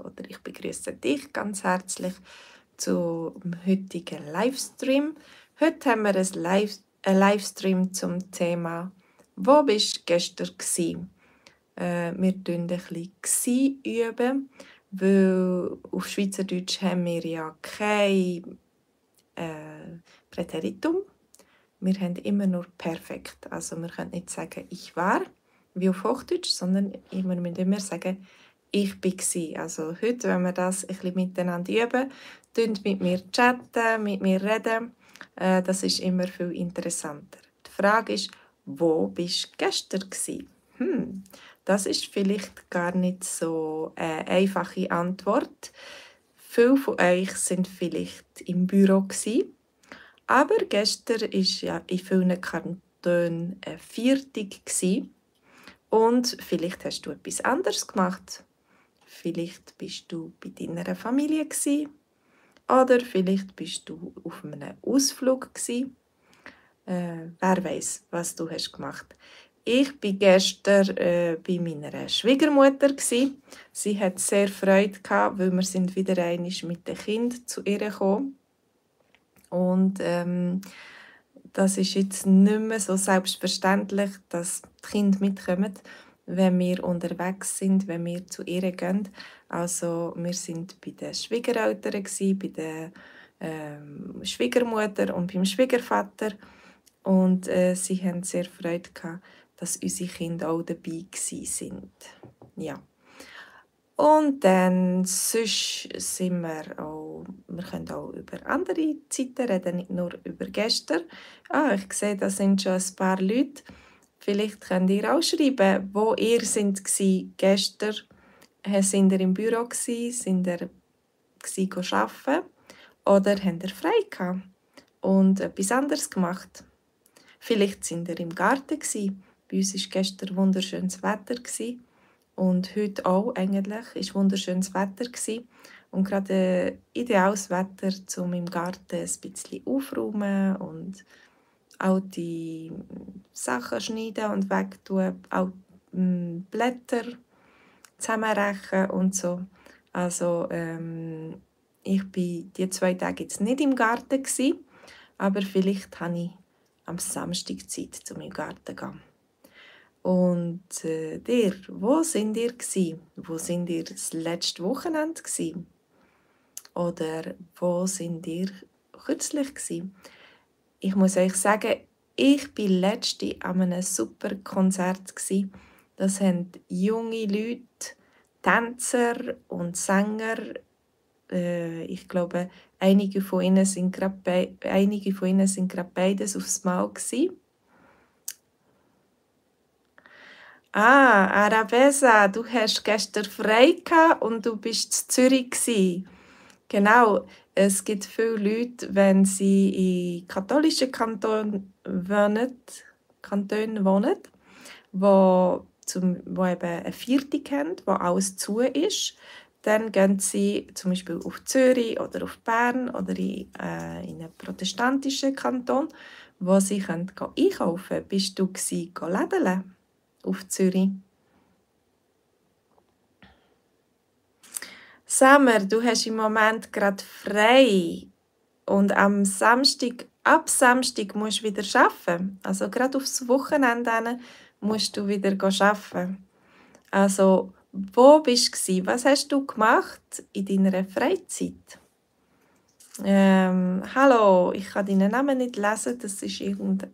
oder ich begrüße dich ganz herzlich zum heutigen Livestream. Heute haben wir ein Live einen Livestream zum Thema «Wo bist du gestern?» gewesen? Äh, wir üben ein bisschen üben, weil auf Schweizerdeutsch haben wir ja kein äh, Präteritum. Wir haben immer nur perfekt. Also wir können nicht sagen «ich war», wie auf Hochdeutsch, sondern wir müssen immer sagen ich war. Also heute, wenn wir das ein bisschen miteinander üben, mit mir chatten, mit mir reden, äh, das ist immer viel interessanter. Die Frage ist, wo bist du gestern? Hm, das ist vielleicht gar nicht so eine einfache Antwort. Viele von euch sind vielleicht im Büro gewesen, aber gestern ist ja in vielen Kantonen ein Viertag gewesen. und vielleicht hast du etwas anderes gemacht. Vielleicht bist du bei deiner Familie gewesen, oder vielleicht bist du auf einem Ausflug gewesen. Äh, wer weiß, was du hast gemacht. Ich bin gestern äh, bei meiner Schwiegermutter gsi. Sie hat sehr Freude gehabt, weil wir sind wieder einmal mit dem Kind zu ihr gekommen. Und ähm, das ist jetzt nicht mehr so selbstverständlich, dass die Kinder mitkommen wenn wir unterwegs sind, wenn wir zu ihr gehen. Also wir sind bei den Schwiegereltern, bei der ähm, Schwiegermutter und beim Schwiegervater und äh, sie haben sehr Freude gehabt, dass unsere Kinder auch dabei sind. Ja. Und dann sonst sind wir auch, wir können auch über andere Zeiten reden, nicht nur über gestern. Ah, ich sehe, da sind schon ein paar Leute. Vielleicht könnt ihr auch schreiben, wo ihr sind gestern. Sind ihr im Büro gsi? Sind ihr arbeiten? Oder habt ihr frei gehabt und etwas anderes gemacht? Vielleicht sind ihr im Garten gsi. Bei uns war gestern wunderschönes Wetter und heute auch eigentlich ist wunderschönes Wetter und gerade ideales Wetter, um im Garten ein bisschen aufräumen und alte Sachen schneiden und wegtun, auch hm, Blätter zusammenrechen und so. Also ähm, ich war die zwei Tage jetzt nicht im Garten gewesen, aber vielleicht habe ich am Samstag Zeit, um im Garten zu gehen. Und äh, dir, wo sind ihr gsi? Wo sind ihr das letzte Wochenende gsi? Oder wo sind ihr kürzlich gsi? Ich muss euch sagen, ich war letzte an einem super Konzert. Das haben junge Leute, Tänzer und Sänger, äh, ich glaube, einige von ihnen sind gerade einige von ihnen sind gerade beides aufs Mal gewesen. Ah, Arabesa, du hast gestern frei und du bist in Zürich gewesen. Genau, es gibt viele Leute, wenn sie in katholischen Kantonen wohnen, Kantonen wohnen, wo, zum, wo eben eine Viertig haben, wo alles zu ist, dann gehen sie zum Beispiel auf Zürich oder auf Bern oder in, äh, in einen protestantischen Kanton, wo sie können einkaufen können. Bist du lädeln auf Zürich? Sammer, du hast im Moment gerade frei und am Samstag, ab Samstag musst du wieder arbeiten. Also gerade aufs Wochenende musst du wieder arbeiten. Also, wo bist du? Was hast du gemacht in deiner Freizeit? Ähm, hallo, ich kann deinen Namen nicht lesen, das ist irgendeine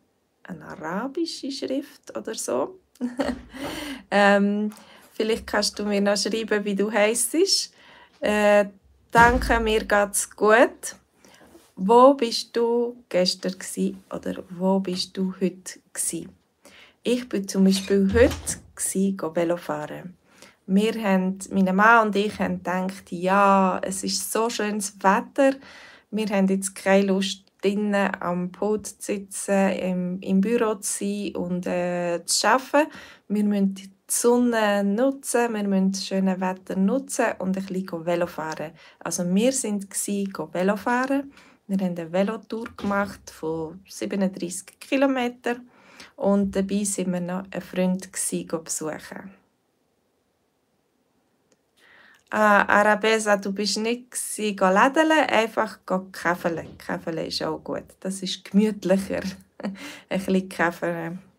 arabische Schrift oder so. ähm, vielleicht kannst du mir noch schreiben, wie du heißt. Äh, danke, mir geht's gut. Wo bist du gestern gsi oder wo bist du heute gsi? Ich bin zum Beispiel heute gsi Velo fahren. Wir meine Mann und ich haben gedacht, ja, es ist so schönes Wetter. Wir haben jetzt keine Lust, drinnen am Pult zu sitzen, im, im Büro zu sein und äh, zu arbeiten. Wir müssen die Sonne nutzen, wir müssen das schöne Wetter nutzen und ein bisschen Velo fahren. Also wir sind Velo fahren. Wir haben eine Velotour gemacht von 37 km und dabei sind wir noch einen Freund besuchen. Ah, Arabesa, du bist nicht lädeln, einfach käfeln. Käfeln ist auch gut. Das ist gemütlicher. Ein bisschen käfeln.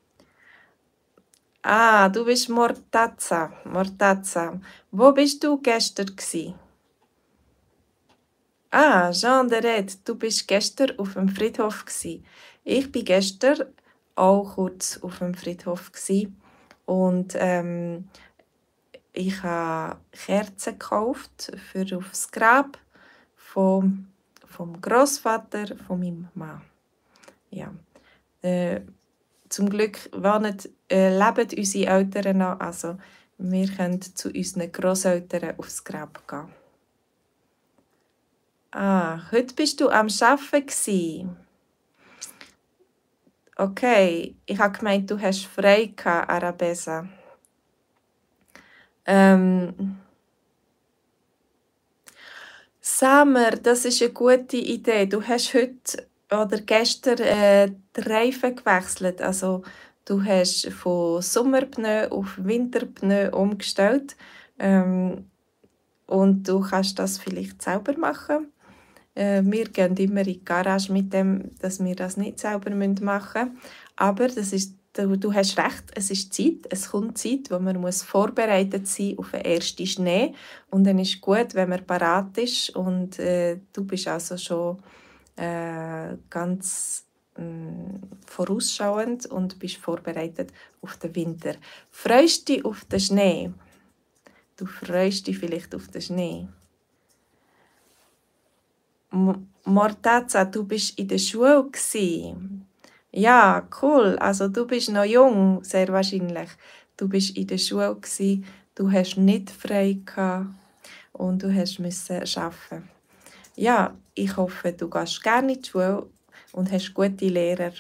Ah, du bist Mortazza. Mortazza. Wo bist du gestern gsi? Ah, Jean de Red, du bist gestern auf dem Friedhof gsi. Ich bin gestern auch kurz auf dem Friedhof gsi und ähm, ich habe Kerzen gekauft für aufs Grab vom, vom Großvater von meinem Mann. Ja. Äh, zum Glück wohnen, äh, leben unsere Eltern noch, also wir können zu unseren Großeltern aufs Grab gehen. Ah, heute bist du am Arbeiten. Okay, ich habe gemeint, du hast frei Arabesa. Ähm, Samer, das ist eine gute Idee. Du hast heute oder gestern äh, die Reifen gewechselt. Also du hast von Sommerpneu auf Winterpneu umgestellt. Ähm, und du kannst das vielleicht selber machen. Äh, wir gehen immer in die Garage mit dem, dass wir das nicht selber machen müssen. Aber das ist du, du hast recht, es ist Zeit, es kommt Zeit, wo man muss vorbereitet sein auf den ersten Schnee und dann ist gut, wenn man parat ist und äh, du bist also schon äh, ganz äh, vorausschauend und bist vorbereitet auf den Winter. Freust dich auf den Schnee? Du freust dich vielleicht auf den Schnee. Mortazza, du bist in der Schule gewesen. Ja, cool. Also du bist noch jung, sehr wahrscheinlich. Du bist in der Schule gewesen, du hast nicht frei gehabt und du hast müssen arbeiten. Ja, ich hoffe, du gehst gerne in die Schule und hast gute Lehrer.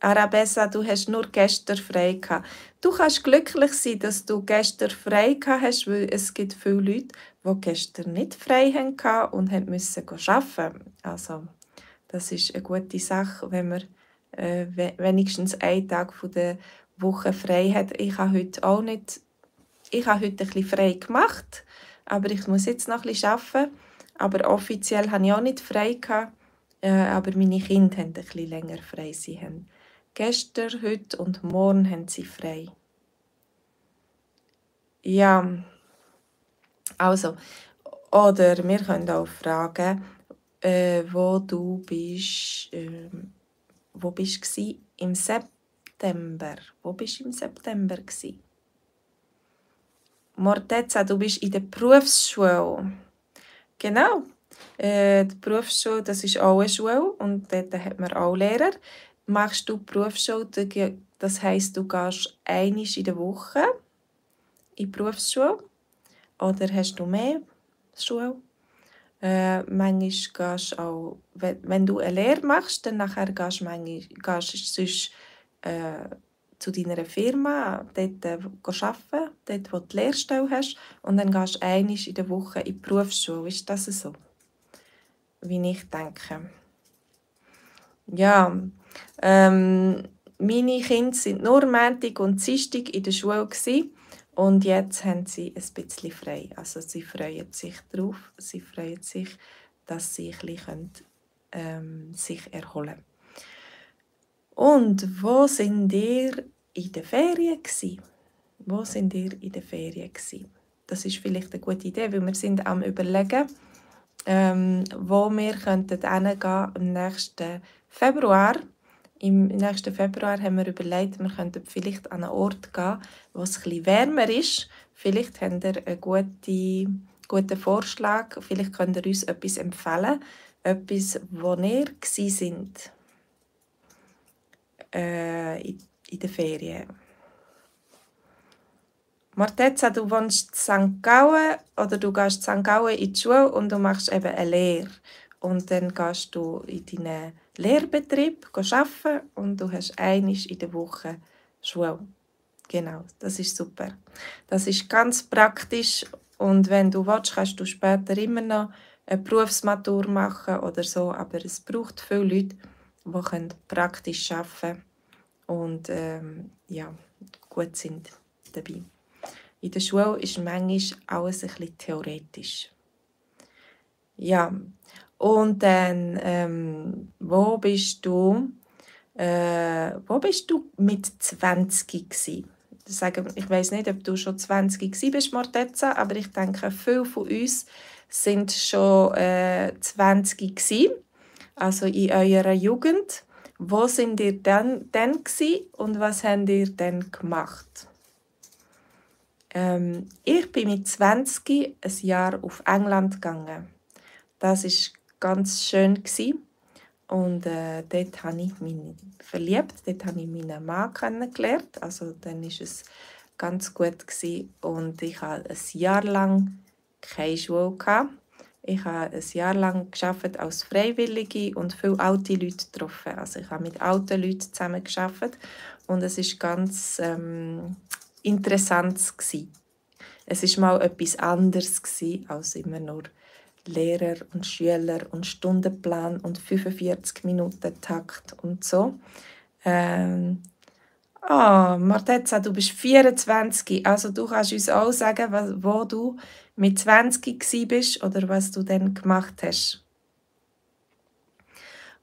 Arabessa, du hast nur gestern frei gehabt. Du kannst glücklich sein, dass du gestern frei gehabt hast, weil es gibt viele Leute, die gestern nicht frei hatten und haben müssen arbeiten. Also, das ist eine gute Sache, wenn man äh, wenigstens einen Tag von der Woche frei hat. Ich habe heute auch nicht, ich habe heute bisschen frei gemacht, aber ich muss jetzt noch bisschen arbeiten. Aber offiziell habe ich auch nicht frei äh, aber meine Kinder haben bisschen länger frei. Sie haben Gestern, heute und morgen haben sie frei. Ja, also, oder wir können auch fragen, äh, wo du bist, äh, wo bist du im September? Wo bist du im September gsi? Morteza, du bist in der Berufsschule. Genau. Äh, die Berufsschule, das ist auch eine Schule und dort hat man auch Lehrer machst du Berufsschule, das heisst, du gehst einmal in der Woche in die Berufsschule oder hast du mehr Schule? Äh, manchmal gehst auch, wenn, wenn du eine Lehre machst, dann nachher gehst du manchmal, gehst sonst, äh, zu deiner Firma, dort äh, arbeiten, dort wo du die Lehrstelle hast und dann gehst du einmal in der Woche in die Berufsschule. Ist das so? Wie ich denke. Ja, ähm, meine Kinder sind nur Montag und Dienstag in der Schule gewesen, und jetzt haben sie ein bisschen frei. Also sie freuen sich darauf, sie freuen sich, dass sie ein bisschen ähm, sich erholen können. Und wo sind ihr in der Ferien gewesen? Wo sind ihr in der Ferien gewesen? Das ist vielleicht eine gute Idee, weil wir sind am überlegen, ähm, wo wir könnten hingehen im nächsten Februar. Im nächsten Februar haben wir überlegt, wir könnten vielleicht an einen Ort gehen, wo es etwas wärmer ist. Vielleicht habt ihr einen guten, guten Vorschlag. Vielleicht könnt ihr uns etwas empfehlen. Etwas, wo ihr sind äh, in, in den Ferien. Martezza, du wohnst in St. Gallen oder du gehst in St. Gallen in die Schule und du machst eben eine Lehre. Und dann gehst du in deinen Lehrbetrieb arbeiten und du hast einmal in der Woche Schule. Genau, das ist super. Das ist ganz praktisch und wenn du willst, kannst du später immer noch eine Berufsmatur machen oder so, aber es braucht viele Leute, die praktisch arbeiten können und ähm, ja, gut sind dabei. In der Schule ist manchmal alles ein bisschen theoretisch. Ja, und dann, ähm, wo bist du, äh, wo bist du mit 20 gewesen? Ich weiß nicht, ob du schon 20 bist, Morteza, aber ich denke, viele von uns sind schon äh, 20 gewesen, also in eurer Jugend. Wo sind ihr dann, dann und was habt ihr dann gemacht? Ähm, ich bin mit 20 ein Jahr auf England gegangen. Das ist ganz schön gewesen. und äh, dort habe ich mich verliebt. Dort habe ich meinen Mann kennengelernt. Also dann ist es ganz gut gewesen. und ich hatte ein Jahr lang keine Schule gehabt. Ich habe ein Jahr lang geschafft als Freiwillige und viele alte Leute getroffen. Also ich habe mit alten Leuten zusammen geschafft und es ist ganz ähm, interessant gewesen. Es ist mal etwas anderes gewesen, als immer nur Lehrer und Schüler und Stundenplan und 45 Minuten Takt und so. Ähm, Ah, Martezza, du bist 24, also du kannst uns auch sagen, wo du mit 20 bist oder was du dann gemacht hast.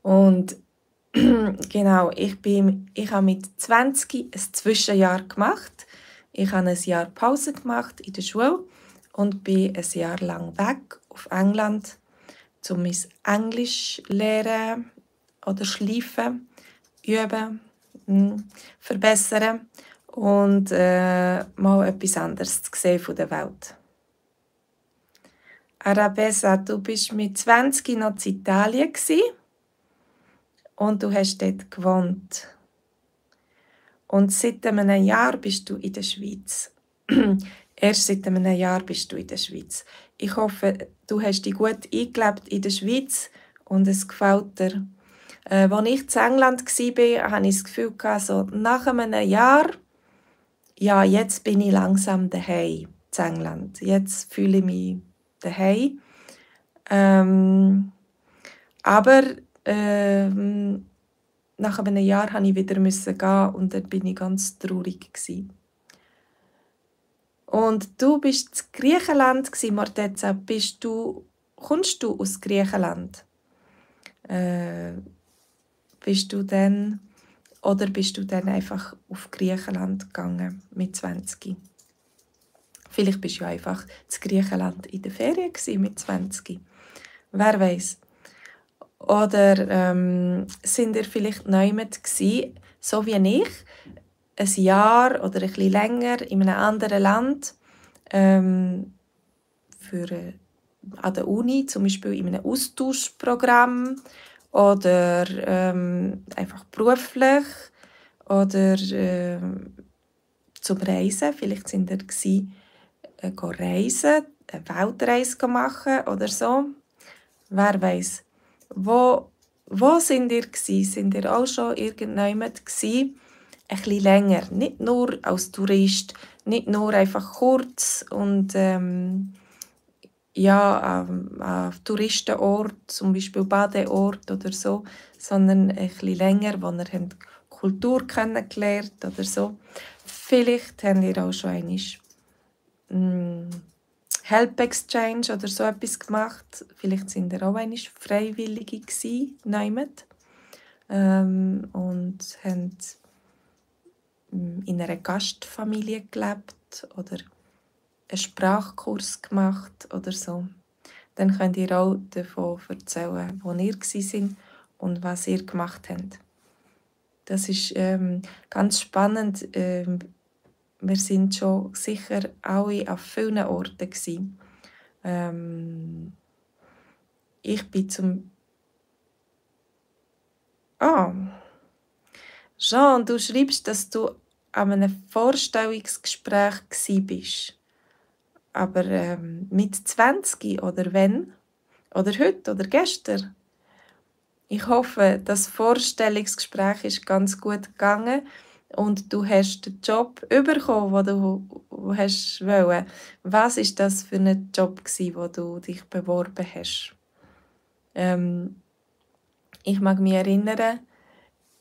Und genau, ich, bin, ich habe mit 20 ein Zwischenjahr gemacht. Ich habe ein Jahr Pause gemacht in der Schule und bin ein Jahr lang weg auf England, um mein Englisch lernen oder schleifen, üben, verbessern und äh, mal etwas anderes zu sehen von der Welt. Arabessa, du bist mit 20 noch in Italien und du hast dort gewohnt. Und seit einem Jahr bist du in der Schweiz. Erst seit einem Jahr bist du in der Schweiz. Ich hoffe, du hast dich gut eingelebt in der Schweiz und es gefällt dir. Äh, als ich in England war, hatte ich das Gefühl, so nach einem Jahr, ja, jetzt bin ich langsam daheim in England. Jetzt fühle ich mich daheim. Ähm, aber ähm, nach einem Jahr musste ich wieder gehen und dann bin ich ganz traurig. Gewesen. Und du bist in Griechenland, Morteza. Bist du, kommst du aus Griechenland? Äh, bist du dann, oder bist du dann einfach auf Griechenland gegangen mit 20? Vielleicht bist du einfach zu Griechenland in der Ferien mit 20. Wer weiß? Oder ähm, sind ihr vielleicht neu mit so wie ich, ein Jahr oder ein bisschen länger in einem anderen Land ähm, für, äh, an der Uni, zum Beispiel in einem Austauschprogramm oder ähm, einfach beruflich oder äh, zum Reisen. Vielleicht sind ihr gewesen, äh, reisen, eine Weltreise machen oder so. Wer weiß? Wo, wo sind ihr gewesen? Sind ihr auch schon irgendjemand gewesen? ein bisschen länger, nicht nur als Tourist, nicht nur einfach kurz und ähm, ja, an, an Touristenort, zum Beispiel Badeort oder so, sondern bisschen länger, wo ihr habt Kultur kennengelernt oder so. Vielleicht habt ihr auch schon einmal mm, Help Exchange oder so etwas gemacht. Vielleicht sind ihr auch einmal Freiwillige gewesen, ähm, und habt in einer Gastfamilie gelebt oder einen Sprachkurs gemacht oder so, dann könnt ihr auch davon erzählen, wo ihr sind und was ihr gemacht habt. Das ist ähm, ganz spannend. Ähm, wir sind schon sicher alle auf vielen Orten. Ähm, ich bin zum Ah, Jean, du schreibst, dass du an einem Vorstellungsgespräch bist. Aber ähm, mit 20 oder wenn? Oder heute oder gestern? Ich hoffe, das Vorstellungsgespräch ist ganz gut gegangen und du hast den Job bekommen, den du hast wollen. Was ist das für ein Job gsi, wo du dich beworben hast? Ähm, ich mag mich erinnern,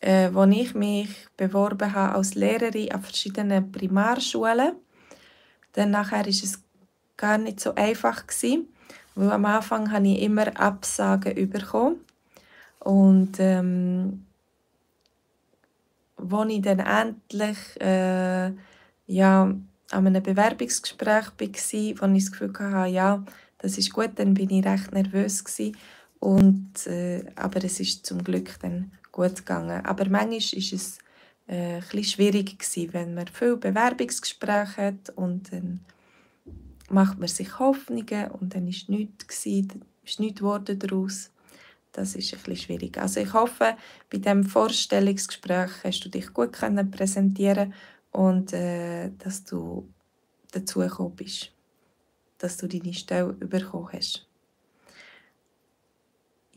äh, als ich mich beworben habe als Lehrerin an verschiedenen Primarschulen. Dann nachher ist es gar nicht so einfach gewesen, weil am Anfang habe ich immer Absagen bekommen. Und ähm, als ich dann endlich äh, ja, an einem Bewerbungsgespräch war, wo ich das Gefühl hatte, ja, das ist gut, dann bin ich recht nervös. Und, äh, aber es ist zum Glück dann gut gegangen. Aber manchmal war es äh, ein bisschen schwierig wenn man viele Bewerbungsgespräche hat und dann macht man sich Hoffnungen und dann ist nichts gewesen, ist nichts geworden daraus. Das ist bisschen schwierig. Also ich hoffe, bei diesem Vorstellungsgespräch hast du dich gut können präsentieren und äh, dass du dazu gekommen bist, dass du deine Stelle bekommen hast.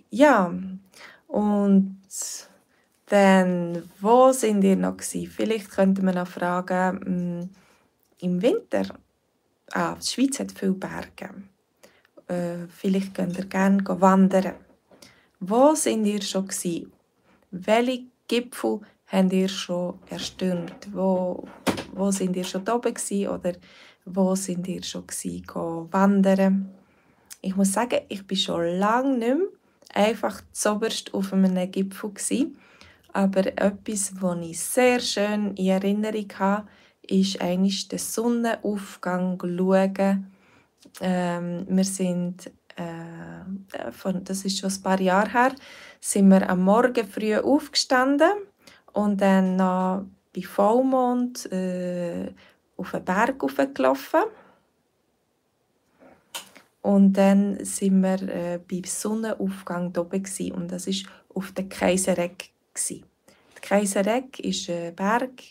Ja, und dann, wo sind ihr noch gewesen? Vielleicht könnte man noch fragen, hm, im Winter, ah, die Schweiz hat viele Berge. Äh, vielleicht könnt ihr gerne wandern. Wo sind ihr schon gewesen? Welche Gipfel habt ihr schon erstürmt? Wo, wo sind ihr schon oben gewesen? Oder wo sind ihr schon gewesen, wandern? Ich muss sagen, ich bin schon lange nicht mehr einfach zoberst auf einem Gipfel gewesen. Aber etwas, was ich sehr schön in Erinnerung habe, ist eigentlich den Sonnenaufgang schauen. Ähm, wir sind äh, von, das ist schon ein paar Jahre her, sind wir am Morgen früh aufgestanden und dann noch bei Vollmond äh, auf den Berg gelaufen. Und dann sind wir äh, beim Sonnenaufgang oben gewesen, und das ist auf der Kaisereck. Der Kaisereck ist ein Berg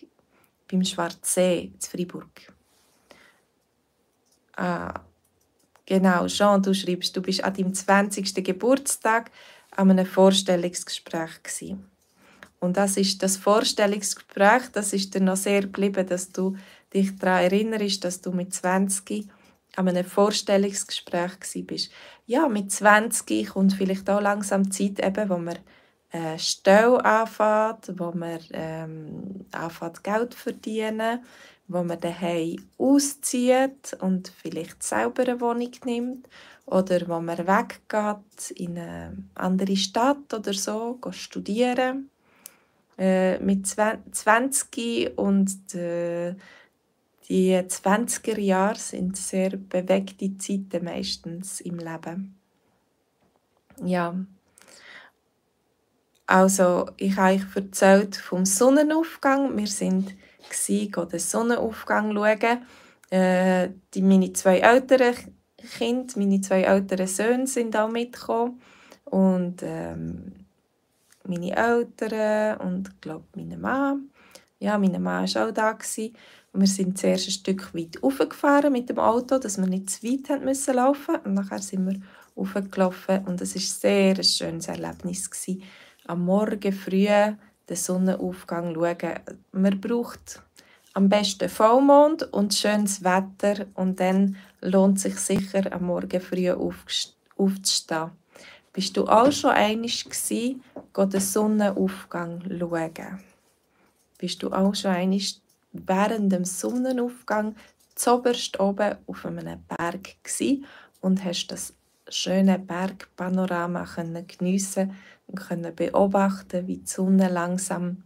beim Schwarzsee in Freiburg. Ah, Genau, Jean, du schreibst, du bist an deinem 20. Geburtstag an einem Vorstellungsgespräch gewesen. Und das ist das Vorstellungsgespräch, das ist dir noch sehr geblieben, dass du dich daran erinnerst, dass du mit 20 an einem Vorstellungsgespräch bist. Ja, mit 20 kommt vielleicht auch langsam Zeit, eben, wo man äh, Stelle anfängt, wo man ähm, anfängt Geld verdienen, wo man daheim auszieht und vielleicht selber eine Wohnung nimmt oder wo man weggeht in eine andere Stadt oder so, geht studieren. Äh, mit 20 und äh, die 20er Jahre sind sehr bewegte Zeiten meistens im Leben. Ja. Also, ich habe euch erzählt vom Sonnenaufgang. Wir sind gehen den Sonnenaufgang schauen. Äh, die, meine zwei älteren Kinder, meine zwei älteren Söhne sind auch mitgekommen. Und ähm, meine Eltern und glaube meine Mama. Ja, meine Mama war auch da. Gewesen. Wir sind zuerst ein Stück weit hochgefahren mit dem Auto, dass wir nicht zu weit haben müssen laufen Und nachher sind wir hochgelaufen und es war sehr ein schönes Erlebnis. Gewesen. Am Morgen früh den Sonnenaufgang schauen. Man braucht am besten Vollmond und schönes Wetter und dann lohnt sich sicher am Morgen früh aufzustehen. Bist du auch schon einig gsi, den Sonnenaufgang schauen? Bist du auch schon einig während dem Sonnenaufgang zoberst oben auf einem Berg gsi und hast das schöne Bergpanorama können geniessen und können beobachten, wie die Sonne langsam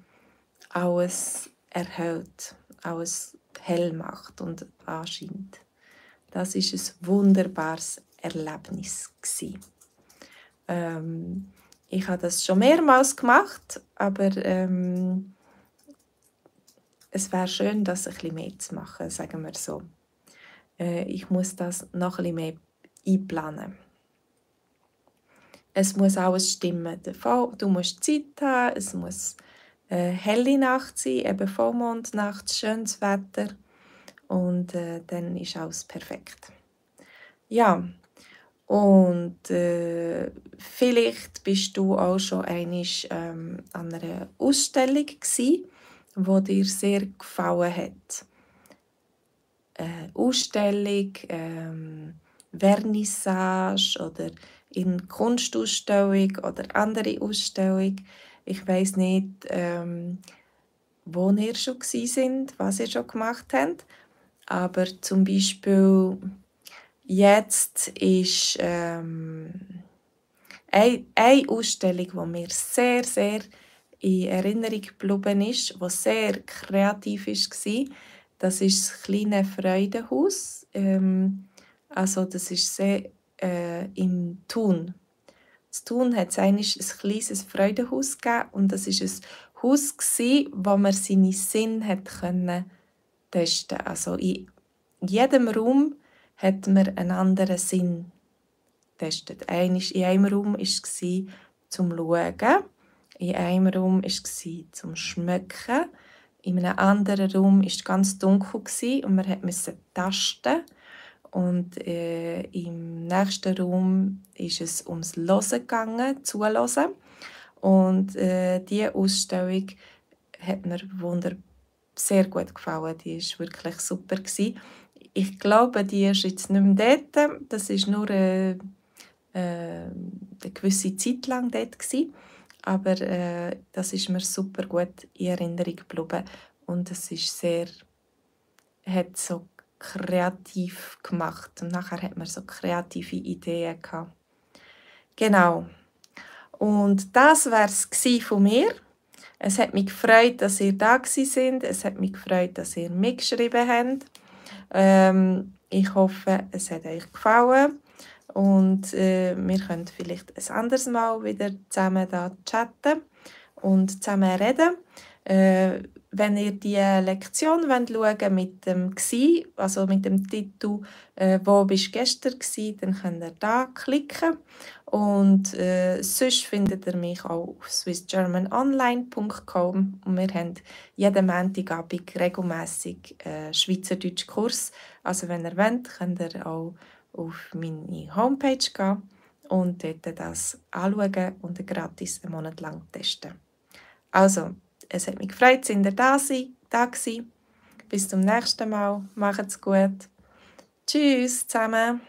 alles erhält, alles hell macht und anscheint. Das ist ein wunderbares Erlebnis Ähm, ich habe das schon mehrmals gemacht, aber ähm, es wäre schön, das ein bisschen mehr zu machen, sagen wir so. Äh, ich muss das noch ein bisschen mehr einplanen. Es muss alles stimmen. Du musst Zeit haben, es muss eine äh, helle Nacht sein, eben Vollmondnacht, schönes Wetter und äh, dann ist alles perfekt. Ja, und äh, vielleicht bist du auch schon einmal ähm, an einer Ausstellung gsi, wo dir sehr gefallen hat. Äh, Ausstellung, ähm, Vernissage oder in Kunstausstellung oder andere Ausstellung. Ich weiß nicht, ähm, wo ihr schon sind, was ihr schon gemacht habt. Aber zum Beispiel jetzt ist ähm, eine, Ausstellung, die mir sehr, sehr in Erinnerung geblieben ist, die sehr kreativ war. Das ist das kleine Freudenhaus. Ähm, also das ist sehr äh, im Thun. In Thun hat es ein kleines Freudenhaus gegeben und das ist ein Haus, gewesen, wo man seine Sinn hat können testen Also in jedem Raum hat man einen anderen Sinn getestet. in einem Raum war es zum Schauen, in einem Raum war es zum Schmecken, in einem anderen Raum war es ganz dunkel und man musste tasten. Und äh, im nächsten Raum ist es ums Hören gegangen, Zuhören. Und äh, diese Ausstellung hat mir wunder sehr gut gefallen. Die war wirklich super. Gewesen. Ich glaube, die ist jetzt nicht mehr dort. Das war nur äh, äh, eine gewisse Zeit lang dort. Gewesen. Aber äh, das ist mir super gut in Erinnerung geblieben. Und es ist sehr, hat so kreativ gemacht. Und nachher hat man so kreative Ideen gehabt. Genau. Und das war es von mir. Es hat mich gefreut, dass ihr da sind. Es hat mich gefreut, dass ihr mitgeschrieben habt. Ähm, ich hoffe, es hat euch gefallen. Und äh, wir können vielleicht ein anderes Mal wieder zusammen da chatten und zusammen reden. Äh, wenn ihr die Lektion wollt schauen mit dem «gsi», also mit dem Titel äh, «Wo bist gestern?» gsi, dann könnt ihr da klicken. Und äh, sonst findet ihr mich auch auf swissgermanonline.com und wir haben jeden Montagabend regelmässig äh, Schweizerdeutsch Kurs. Also wenn ihr wollt, könnt ihr auch auf meine Homepage gehen und dort das anschauen und gratis einen Monat lang testen. Also, es hat mich gefreut, dass ihr da, gewesen. Bis zum nächsten Mal. Macht's gut. Tschüss zusammen.